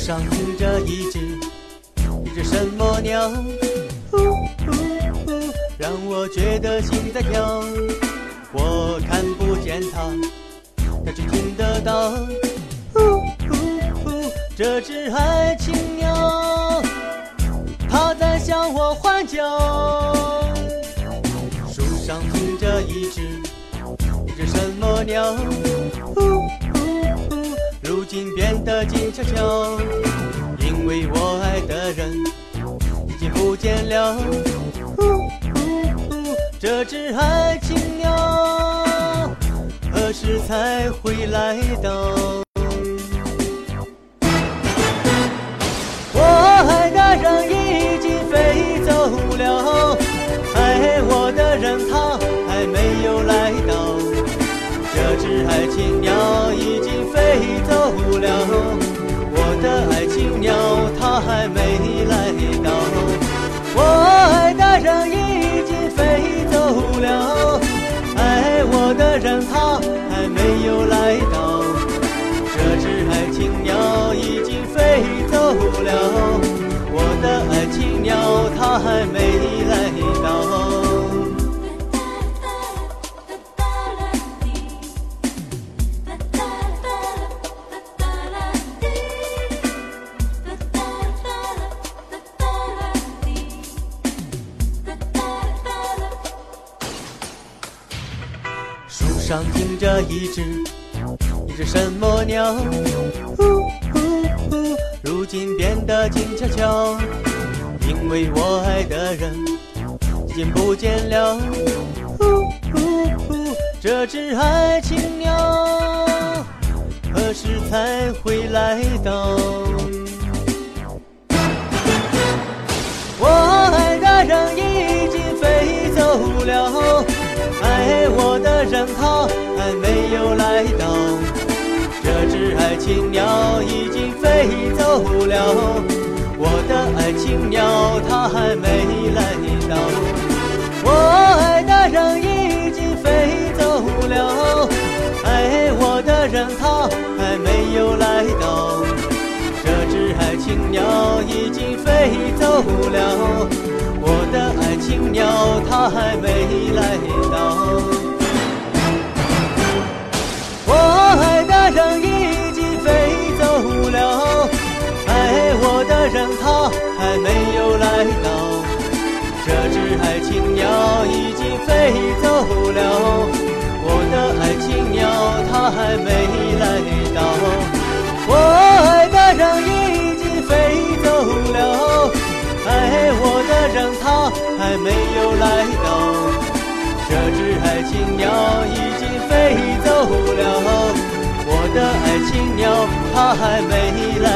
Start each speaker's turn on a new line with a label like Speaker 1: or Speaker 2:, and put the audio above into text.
Speaker 1: 树上停着一只一只什么鸟，呜呜呜，让我觉得心在跳。我看不见它，它却听得到。呜呜呜，这只爱情鸟，它在向我欢叫。树上停着一只一只什么鸟？呜呜呜，如今变的静悄悄，因为我爱的人已经不见了。这只爱情鸟何时才会来到？然他还没有来到。这只爱情鸟已经飞走了，上停着一只一只什么鸟？呼呼呼，如今变得静悄悄，因为我爱的人已经不见了。呼呼呼，这只爱情鸟何时才会来到？人他还没有来到。这只爱情鸟已经飞走了，我的爱情鸟它还没来到。我爱的人已经飞走了，爱我的人他还没有来到。这只爱情鸟已经飞走了，我的爱情鸟它还没我的人他还没有来到。这只爱情鸟已经飞走了，我的爱情鸟它还没来到。我爱的人已经飞走了，爱我的人他还没有来到。这只爱情鸟已经飞走了，我的爱情鸟它还没来